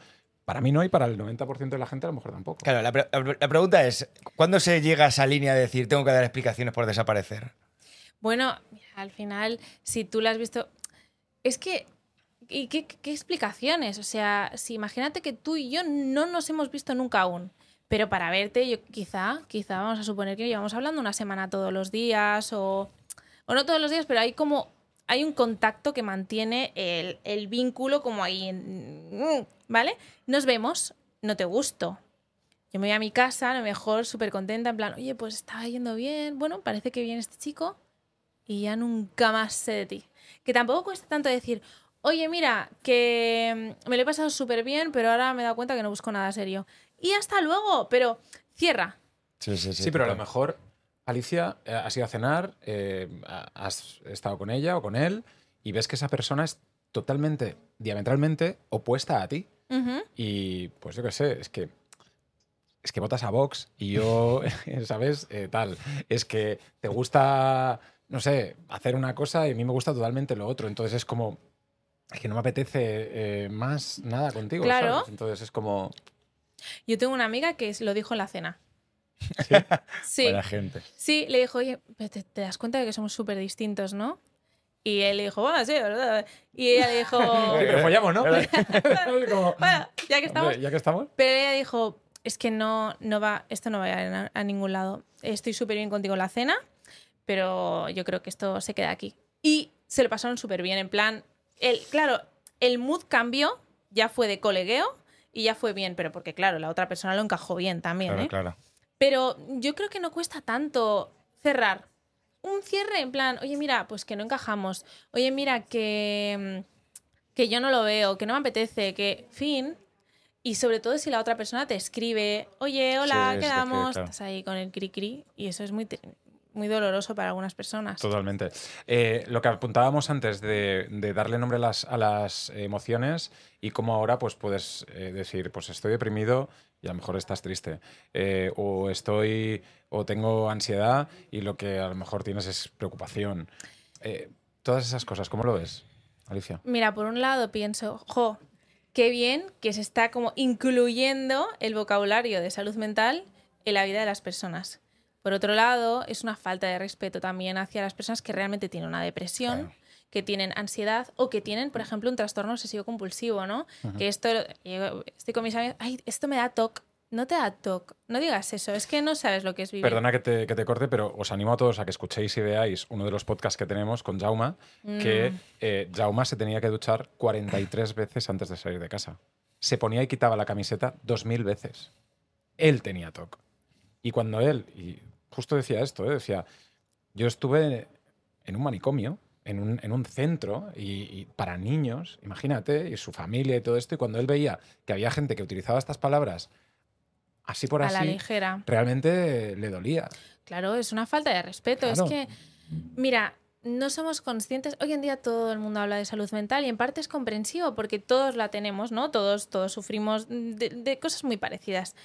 para mí no y para el 90% de la gente a lo mejor tampoco. Claro, la, pre- la pregunta es, ¿cuándo se llega a esa línea de decir tengo que dar explicaciones por desaparecer? Bueno, mira, al final, si tú la has visto. Es que. ¿Y qué, qué explicaciones? O sea, si imagínate que tú y yo no nos hemos visto nunca aún. Pero para verte, yo quizá, quizá vamos a suponer que llevamos hablando una semana todos los días, o, o no todos los días, pero hay como. Hay un contacto que mantiene el, el vínculo como ahí. ¿Vale? Nos vemos, no te gusto. Yo me voy a mi casa, a lo mejor súper contenta, en plan, oye, pues estaba yendo bien, bueno, parece que viene este chico y ya nunca más sé de ti. Que tampoco cuesta tanto decir, oye, mira, que mm, me lo he pasado súper bien, pero ahora me he dado cuenta que no busco nada serio. Y hasta luego, pero cierra. Sí, sí, Sí, pero a lo mejor, Alicia, eh, has ido a cenar, eh, ha- has estado con ella o con él y ves que esa persona es totalmente, diametralmente opuesta a ti. Y pues yo qué sé, es que. Es que votas a Vox y yo, ¿sabes? Eh, tal. Es que te gusta, no sé, hacer una cosa y a mí me gusta totalmente lo otro. Entonces es como. Es que no me apetece eh, más nada contigo. Claro. ¿sabes? Entonces es como. Yo tengo una amiga que lo dijo en la cena. ¿sí? Sí, Buena gente. sí, le dijo, oye, te das cuenta de que somos súper distintos, ¿no? Y él le dijo, bueno, sí, ¿verdad? Y ella le dijo, pero follamos, ¿no? Como, bueno, ya que estamos. hombre, ya que estamos. Pero ella dijo, es que no, no va, esto no va a ir a, a ningún lado. Estoy súper bien contigo en la cena, pero yo creo que esto se queda aquí. Y se lo pasaron súper bien, en plan, el, claro, el mood cambió, ya fue de colegueo y ya fue bien, pero porque claro, la otra persona lo encajó bien también, Claro, ¿eh? claro. Pero yo creo que no cuesta tanto cerrar. Un cierre en plan, oye, mira, pues que no encajamos. Oye, mira, que, mm, que yo no lo veo, que no me apetece, que fin. Y sobre todo si la otra persona te escribe, oye, hola, Sí, quedamos. claro. Estás ahí con el cri cri. Y eso es muy, muy doloroso para algunas personas. Totalmente. Eh, lo que apuntábamos antes de, de darle nombre a las, a las emociones y cómo ahora pues puedes eh, decir, pues estoy deprimido y a lo mejor estás triste. Eh, o estoy, o tengo ansiedad y lo que a lo mejor tienes es preocupación. Todas esas cosas, ¿cómo lo ves, Alicia? Mira, por un lado pienso, jo, qué bien que se está como incluyendo el vocabulario de salud mental en la vida de las personas. Por otro lado, es una falta de respeto también hacia las personas que realmente tienen una depresión, Claro. que tienen ansiedad o que tienen, por ejemplo, un trastorno obsesivo compulsivo, ¿no? Que esto, yo estoy con mis amigos, ay, esto me da TOC. no te da toque. No digas eso, es que no sabes lo que es vivir. Perdona que te, que te corte, pero os animo a todos a que escuchéis y veáis uno de los podcasts que tenemos con Jauma, que Mm. eh, Jauma se tenía que duchar 43 veces antes de salir de casa. Se ponía y quitaba la camiseta 2000 veces. Él tenía TOC. Y cuando él, y justo decía esto, ¿eh? decía, yo estuve en un manicomio, en un, en un centro y, y para niños, imagínate, y su familia y todo esto, y cuando él veía que había gente que utilizaba estas palabras así por a así, la ligera. realmente le dolía. Claro, es una falta de respeto. Claro. Es que, mira, no somos conscientes. Hoy en día todo el mundo habla de salud mental y en parte es comprensivo porque todos la tenemos, ¿no? Todos, todos sufrimos de, de cosas muy parecidas.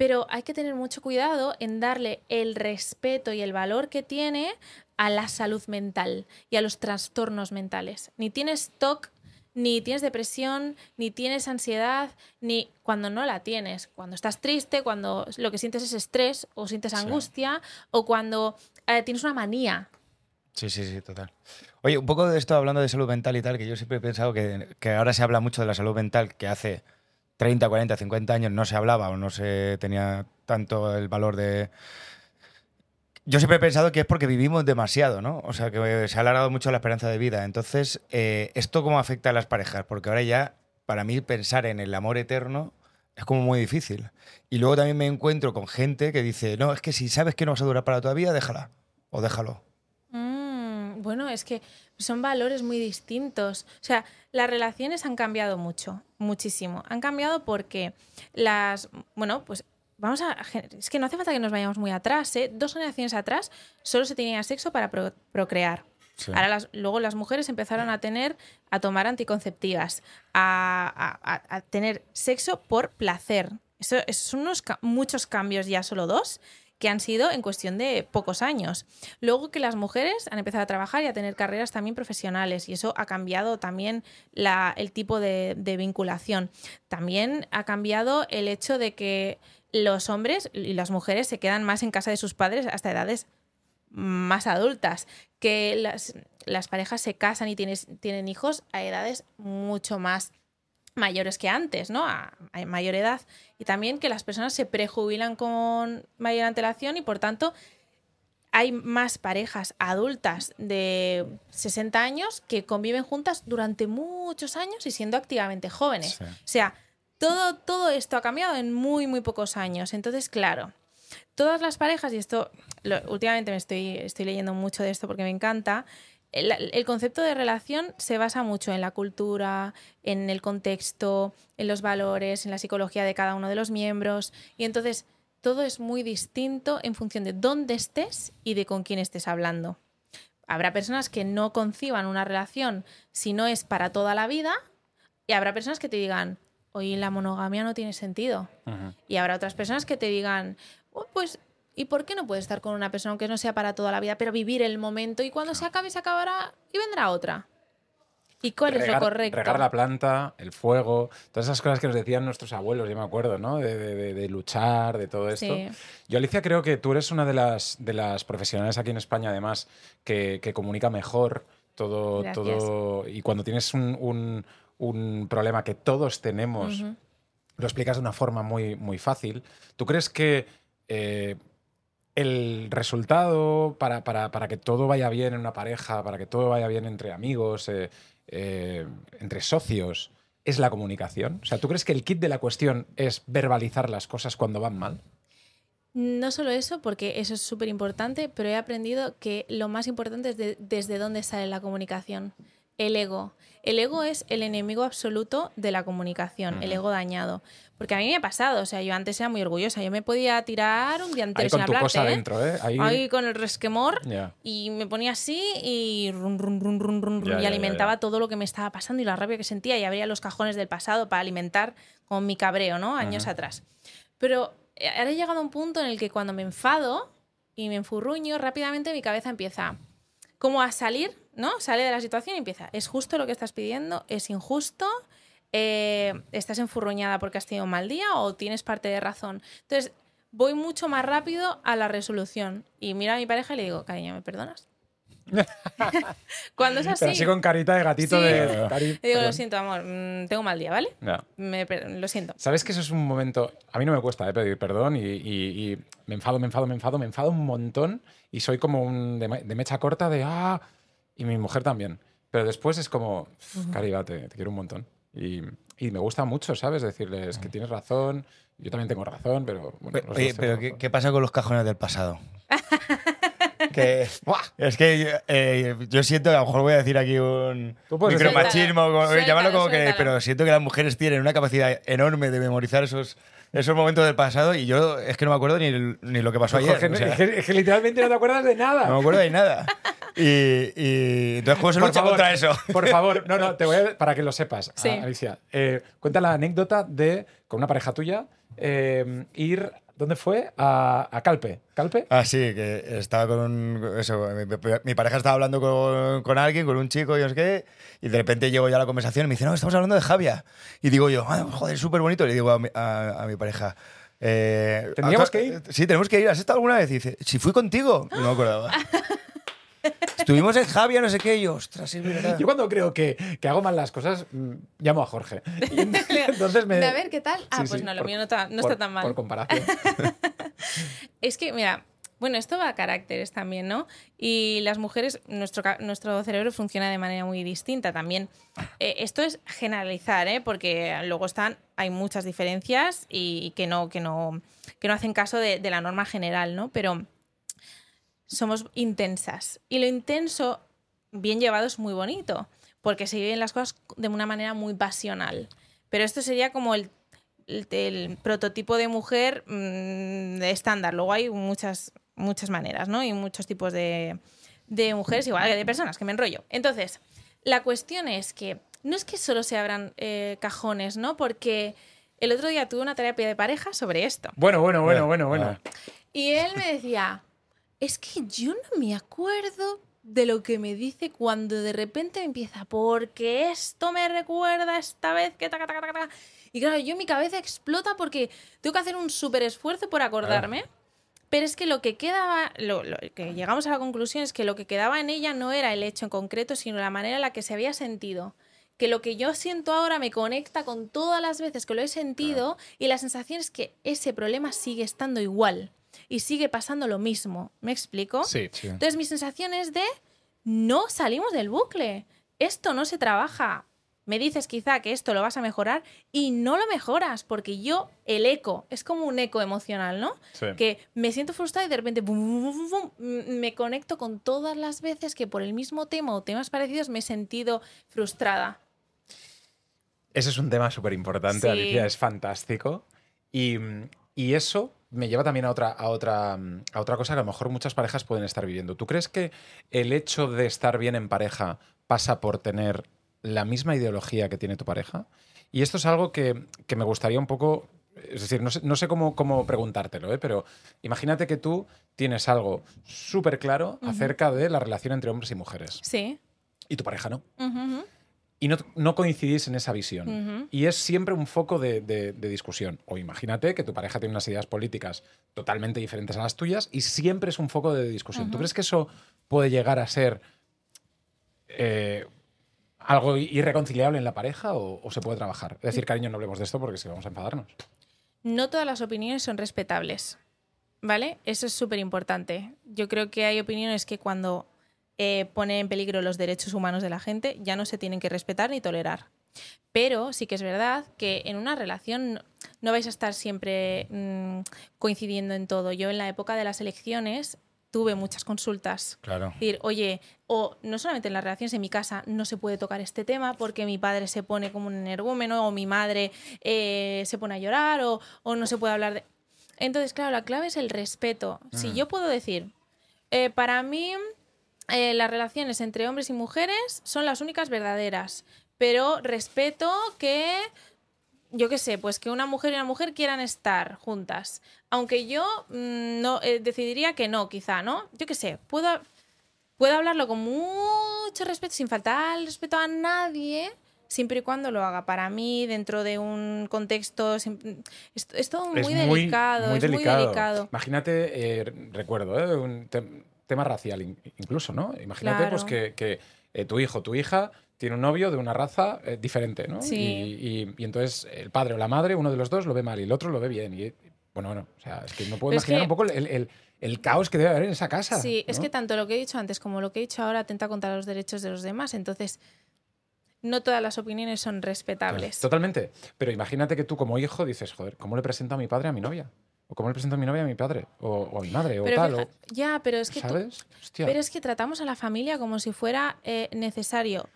Pero hay que tener mucho cuidado en darle el respeto y el valor que tiene a la salud mental y a los trastornos mentales. Ni tienes TOC, ni tienes depresión, ni tienes ansiedad, ni cuando no la tienes. Cuando estás triste, cuando lo que sientes es estrés o sientes Sí. angustia, o cuando eh, tienes una manía. Sí, sí, sí, total. Oye, un poco de esto hablando de salud mental y tal, que yo siempre he pensado que, que ahora se habla mucho de la salud mental, que hace 30, 40, 50 años no se hablaba o no se tenía tanto el valor de... Yo siempre he pensado que es porque vivimos demasiado, ¿no? O sea, que se ha alargado mucho la esperanza de vida. Entonces, eh, ¿esto cómo afecta a las parejas? Porque ahora ya, para mí, pensar en el amor eterno es como muy difícil. Y luego también me encuentro con gente que dice, no, es que si sabes que no vas a durar para toda vida, déjala. O déjalo. Mm, bueno, es que son valores muy distintos. O sea, las relaciones han cambiado mucho, muchísimo. Han cambiado porque las, bueno, pues vamos a, es que no hace falta que nos vayamos muy atrás, ¿eh? Dos generaciones atrás solo se tenía sexo para pro- procrear. Sí. Ahora las- luego las mujeres empezaron a tener, a tomar anticonceptivas, a, a- a- a tener sexo por placer. Eso, esos son unos muchos cambios ya, solo dos, que han sido en cuestión de pocos años. Luego que las mujeres han empezado a trabajar y a tener carreras también profesionales y eso ha cambiado también el tipo de, vinculación. También ha cambiado el hecho de que los hombres y las mujeres se quedan más en casa de sus padres hasta edades más adultas, que las, parejas se casan y tienen hijos a edades mucho más mayores que antes, ¿no? A, a mayor edad. Y también que las personas se prejubilan con mayor antelación y por tanto hay más parejas adultas de 60 años que conviven juntas durante muchos años y siendo activamente jóvenes. Sí. O sea, todo, todo esto ha cambiado en muy, muy pocos años. Entonces, claro, todas las parejas, y esto lo- últimamente me estoy, estoy leyendo mucho de esto porque me encanta, el, el concepto de relación se basa mucho en la cultura, en el contexto, en los valores, en la psicología de cada uno de los miembros. Y entonces todo es muy distinto en función de dónde estés y de con quién estés hablando. Habrá personas que no conciban una relación si no es para toda la vida y habrá personas que te digan, oye, la monogamia no tiene sentido. Y habrá otras personas que te digan, "Oh, pues, ¿y por qué no puedes estar con una persona aunque no sea para toda la vida, pero vivir el momento y cuando se acabe, se acabará y vendrá otra? ¿Y cuál es lo correcto? Regar la planta, el fuego, todas esas cosas que nos decían nuestros abuelos, yo me acuerdo, ¿no? De, de- de- de luchar, de todo esto. Sí. Yo, Alicia, creo que tú eres una de las, de las profesionales aquí en España, además, que, que comunica mejor todo, Gracias. todo. Y cuando tienes un, un- un problema que todos tenemos, lo explicas de una forma muy, muy fácil. ¿Tú crees que eh, el resultado para, para- para que todo vaya bien en una pareja, para que todo vaya bien entre amigos, eh, eh, entre socios, es la comunicación? O sea, ¿tú crees que el kit de la cuestión es verbalizar las cosas cuando van mal? No solo eso, porque eso es súper importante, pero he aprendido que lo más importante es de- desde dónde sale la comunicación. El ego. El ego es el enemigo absoluto de la comunicación, el ego dañado. Porque a mí me ha pasado, o sea, yo antes era muy orgullosa, yo me podía tirar un día entero Ahí sin con tu hablarte, cosa ¿eh? dentro, ¿eh? Ahí, Ahí con el resquemor y me ponía así y rum, rum, rum, rum, Ya, y alimentaba todo lo que me estaba pasando y la rabia que sentía y abría los cajones del pasado para alimentar con mi cabreo, ¿no? Años atrás. Pero eh, ahora he llegado a un punto en el que cuando me enfado y me enfurruño, rápidamente mi cabeza empieza como a salir, ¿no? Sale de la situación y empieza, ¿es justo lo que estás pidiendo? ¿Es injusto? Eh, ¿Estás enfurruñada porque has tenido un mal día o tienes parte de razón? Entonces, voy mucho más rápido a la resolución y miro a mi pareja y le digo, cariño, ¿me perdonas? Cuando es así, Pero así con carita de gatito Sí. de... cari- le digo, lo siento, amor, mm, tengo mal día, ¿vale? Ya. Me lo siento. ¿Sabes que eso es un momento... A mí no me cuesta eh, pedir perdón y, y- y me enfado, me enfado, me enfado, me enfado un montón y soy como un de, de mecha corta de... ¡Ah! Y mi mujer también. Pero después es como... Cari, va, te, te quiero un montón. Y, y me gusta mucho, ¿sabes? Decirles que tienes razón, yo también tengo razón, pero... Bueno, Oye, pero ¿qué, qué pasa con los cajones del pasado? que, ¡Buah! es que eh, yo siento que a lo mejor voy a decir aquí un micromachismo, como- Suéltalo, llamarlo como que, suéltalo. pero siento que las mujeres tienen una capacidad enorme de memorizar esos, esos momentos del pasado y yo es que no me acuerdo ni, el- ni lo que pasó ayer. Jorge, o sea, es, que, es que literalmente no te acuerdas de nada. no me acuerdo de nada. Y, y entonces, ¿cómo se Por lucha favor, contra eso? Por favor, no, no, te voy a, para que lo sepas, Sí. a- Alicia. eh, cuenta la anécdota de, con una pareja tuya, eh, ir, ¿dónde fue? A, a Calpe. ¿Calpe? Ah, sí, que estaba con un. Eso, mi, mi- mi pareja estaba hablando con, con alguien, con un chico y no sé qué, y de repente llego ya a la conversación y me dice, no, estamos hablando de Javia. Y digo yo, ah, joder, es súper bonito. Y le digo a mi, a- a mi pareja, eh, ¿Tendríamos ¿a- que ir? Sí, tenemos que ir. ¿Has estado alguna vez? Y dice, si fui contigo. No me acordaba. Estuvimos en Javia, no sé qué, y yo, ostras, es verdad. Yo cuando creo que, que hago mal las cosas, mm, llamo a Jorge. Y entonces me... De a ver, ¿qué tal? Ah, Sí, pues sí, no, lo por- mío no está, no por- está tan mal. Por comparación. Es que, mira, bueno, esto va a caracteres también, ¿no? Y las mujeres, nuestro, nuestro cerebro funciona de manera muy distinta también. Eh, esto es generalizar, ¿eh? Porque luego están, hay muchas diferencias y que no, que no, que no hacen caso de, de la norma general, ¿no? Pero somos intensas. Y lo intenso, bien llevado, es muy bonito, porque se viven las cosas de una manera muy pasional. Pero esto sería como el, el- el prototipo de mujer mm, de estándar. Luego hay muchas, muchas maneras, ¿no? Y muchos tipos de, de mujeres, igual que de personas, que me enrollo. Entonces, la cuestión es que no es que solo se abran eh, cajones, ¿no? Porque el otro día tuve una terapia de pareja sobre esto. Bueno, bueno, bueno, bueno, bueno. Ah. Y él me decía, es que yo no me acuerdo de lo que me dice cuando de repente empieza, porque esto me recuerda esta vez que taca, taca, taca, taca". Y claro, yo mi cabeza explota porque tengo que hacer un súper esfuerzo por acordarme. Pero es que lo que quedaba, lo, lo que llegamos a la conclusión es que lo que quedaba en ella no era el hecho en concreto, sino la manera en la que se había sentido. Que lo que yo siento ahora me conecta con todas las veces que lo he sentido y la sensación es que ese problema sigue estando igual y sigue pasando lo mismo. ¿Me explico? Sí. Sí. Entonces mi sensación es de no salimos del bucle. Esto no se trabaja. Me dices quizá que esto lo vas a mejorar y no lo mejoras porque yo, el eco, es como un eco emocional, ¿no? Sí. Que me siento frustrada y de repente bum, bum, bum, me conecto con todas las veces que por el mismo tema o temas parecidos me he sentido frustrada. Ese es un tema súper importante, Sí. Alicia, es fantástico. Y, y eso me lleva también a otra, a, otra, a otra cosa que a lo mejor muchas parejas pueden estar viviendo. ¿Tú crees que el hecho de estar bien en pareja pasa por tener la misma ideología que tiene tu pareja? Y esto es algo que, que me gustaría un poco... Es decir, no sé, no sé cómo, cómo preguntártelo, ¿eh? pero imagínate que tú tienes algo súper claro acerca de la relación entre hombres y mujeres Sí. y tu pareja no. Y no, no coincidís en esa visión. Y es siempre un foco de, de- de discusión. O imagínate que tu pareja tiene unas ideas políticas totalmente diferentes a las tuyas y siempre es un foco de discusión. ¿Tú crees que eso puede llegar a ser eh, algo irreconciliable en la pareja o, o se puede trabajar? Es decir, cariño, no hablemos de esto porque si vamos a enfadarnos. No todas las opiniones son respetables, ¿vale? Eso es súper importante. Yo creo que hay opiniones que cuando eh, ponen en peligro los derechos humanos de la gente ya no se tienen que respetar ni tolerar. Pero sí que es verdad que en una relación no- vais a estar siempre mm, coincidiendo en todo. Yo en la época de las elecciones tuve muchas consultas Claro. decir, oye, o no solamente en las relaciones, en mi casa no se puede tocar este tema porque mi padre se pone como un energúmeno o mi madre eh, se pone a llorar o, o no se puede hablar de... Entonces, claro, la clave es el respeto. Si yo puedo decir, eh, para mí eh, las relaciones entre hombres y mujeres son las únicas verdaderas, pero respeto que yo qué sé, pues que una mujer y una mujer quieran estar juntas. Aunque yo mm, no eh, decidiría que no, quizá, ¿no? Yo qué sé, puedo, puedo hablarlo con mucho respeto, sin faltar el respeto a nadie, siempre y cuando lo haga para mí, dentro de un contexto. Es, es todo muy, Es delicado, muy es muy delicado. Imagínate, eh, recuerdo, ¿eh? Un- te, tema racial in- incluso, ¿no? Imagínate pues que, que, eh, tu hijo, tu hija tiene un novio de una raza eh, diferente, ¿no? Sí. Y, y- y entonces el padre o la madre, uno de los dos lo ve mal y el otro lo ve bien. Y bueno, bueno, o sea, es que no puedo Pero es imaginar que- un poco el, el- el caos que debe haber en esa casa. Sí, es que tanto lo que he dicho antes como lo que he dicho ahora atenta contra los derechos de los demás. Entonces, no todas las opiniones son respetables. Totalmente. Pero imagínate que tú como hijo dices, joder, ¿cómo le presento a mi padre a mi novia? ¿O cómo le presento a mi novia a mi padre? O, o a mi madre, o Pero tal. fija- o- ya, pero es que tú- ¿Sabes? Hostia. pero es que tratamos a la familia como si fuera eh, necesario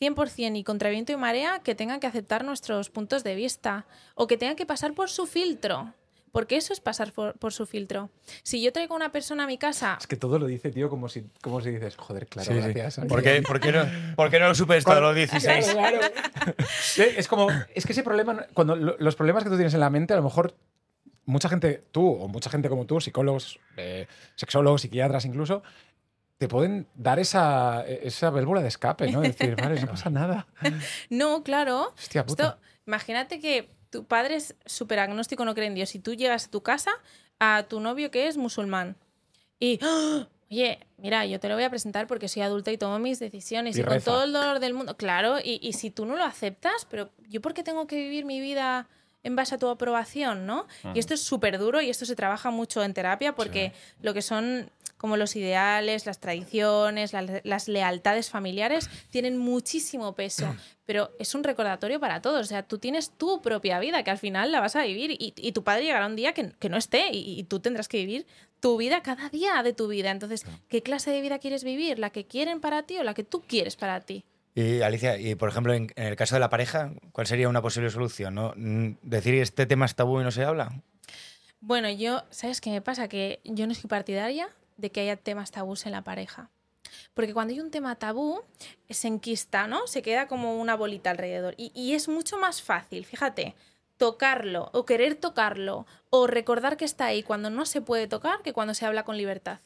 100% y contra viento y marea que tengan que aceptar nuestros puntos de vista o que tengan que pasar por su filtro. Porque eso es pasar por, por su filtro. Si yo traigo a una persona a mi casa Es que todo lo dice, tío, como si, como si dices, joder, claro, Sí, sí. gracias. ¿Por qué, por qué no, por qué no lo supe esto a los 16? Claro, claro. Es como, es que ese problema, cuando lo- los problemas que tú tienes en la mente, a lo mejor mucha gente, tú o mucha gente como tú, psicólogos, eh, sexólogos, psiquiatras incluso, te pueden dar esa, esa válvula de escape, ¿no? Decir, vale, no pasa nada. No, claro. Hostia puta. Esto, imagínate que tu padre es súper agnóstico, no cree en Dios, y tú llegas a tu casa a tu novio que es musulmán. Y, ¡ah! oye, mira, yo te lo voy a presentar porque soy adulta y tomo mis decisiones Y y, con todo el dolor del mundo. Claro, y, y si tú no lo aceptas, pero yo por qué tengo que vivir mi vida en base a tu aprobación, ¿no? Y esto es súper duro y esto se trabaja mucho en terapia porque lo que son como los ideales, las tradiciones, la- las lealtades familiares tienen muchísimo peso, pero es un recordatorio para todos. O sea, tú tienes tu propia vida que al final la vas a vivir y, y tu padre llegará un día que, que no esté y, y tú tendrás que vivir tu vida cada día de tu vida. Entonces, ¿qué clase de vida quieres vivir? ¿La que quieren para ti o la que tú quieres para ti? Y Alicia, y por ejemplo, en, el caso de la pareja, ¿cuál sería una posible solución? ¿no? Mm, ¿Decir este tema es tabú y no se habla? Bueno, yo, ¿sabes qué me pasa? Que yo no soy partidaria de que haya temas tabús en la pareja. Porque cuando hay un tema tabú, se enquista, ¿no? Se queda como una bolita alrededor. Y, y es mucho más fácil, fíjate, tocarlo o querer tocarlo o recordar que está ahí cuando no se puede tocar que cuando se habla con libertad.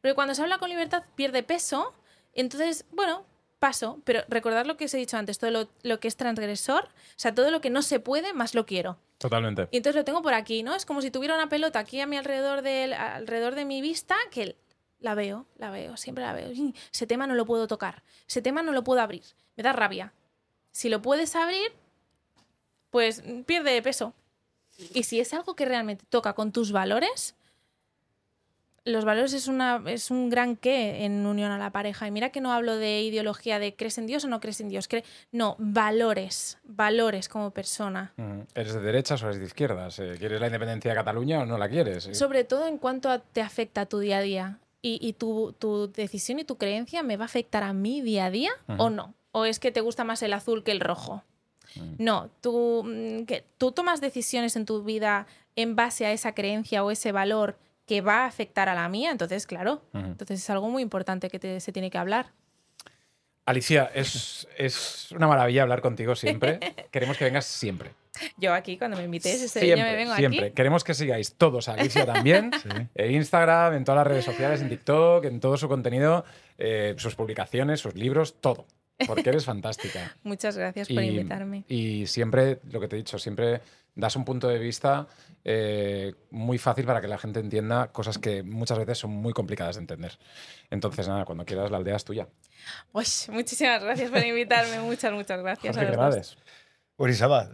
Porque cuando se habla con libertad pierde peso, entonces, bueno, paso. Pero recordar lo que os he dicho antes, todo lo, lo que es transgresor, o sea, todo lo que no se puede, más lo quiero. Totalmente. Y entonces lo tengo por aquí, ¿no? Es como si tuviera una pelota aquí a mi alrededor, del, alrededor de mi vista, que la veo, la veo, siempre la veo. Ese tema no lo puedo tocar, ese tema no lo puedo abrir. Me da rabia. Si lo puedes abrir, pues mm, pierde peso. Y si es algo que realmente toca con tus valores, los valores es, una, es un gran qué en unión a la pareja. Y mira que no hablo de ideología de crees en Dios o no crees en Dios. Cre- no, valores, valores como persona. Mm, ¿Eres de derechas o eres de izquierdas? Eh, ¿Quieres la independencia de Cataluña o no la quieres? Eh, Sobre todo en cuanto a te afecta a tu día a día. Y, y tu, tu decisión y tu creencia me va a afectar a mi día a día o no. O es que te gusta más el azul que el rojo. Mm. No, tú, mm, que, tú tomas decisiones en tu vida en base a esa creencia o ese valor que va a afectar a la mía. Entonces, claro, entonces es algo muy importante que te- se tiene que hablar. Alicia, es, es una maravilla hablar contigo siempre. Queremos que vengas siempre. Yo aquí, cuando me invites, ese siempre, día me vengo siempre. aquí. Queremos que sigáis todos a Alicia también. En Instagram, en todas las redes sociales, en TikTok, en todo su contenido, eh, sus publicaciones, sus libros, todo. Porque eres fantástica. Muchas gracias por invitarme. y siempre, lo que te he dicho, siempre das un punto de vista eh, muy fácil para que la gente entienda cosas que muchas veces son muy complicadas de entender. Entonces, nada, cuando quieras, la aldea es tuya. Uy, muchísimas gracias por invitarme. Muchas, muchas gracias. Jorge a los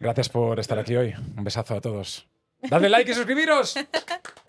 gracias por estar aquí hoy. Un besazo a todos. Dadle like y suscribiros.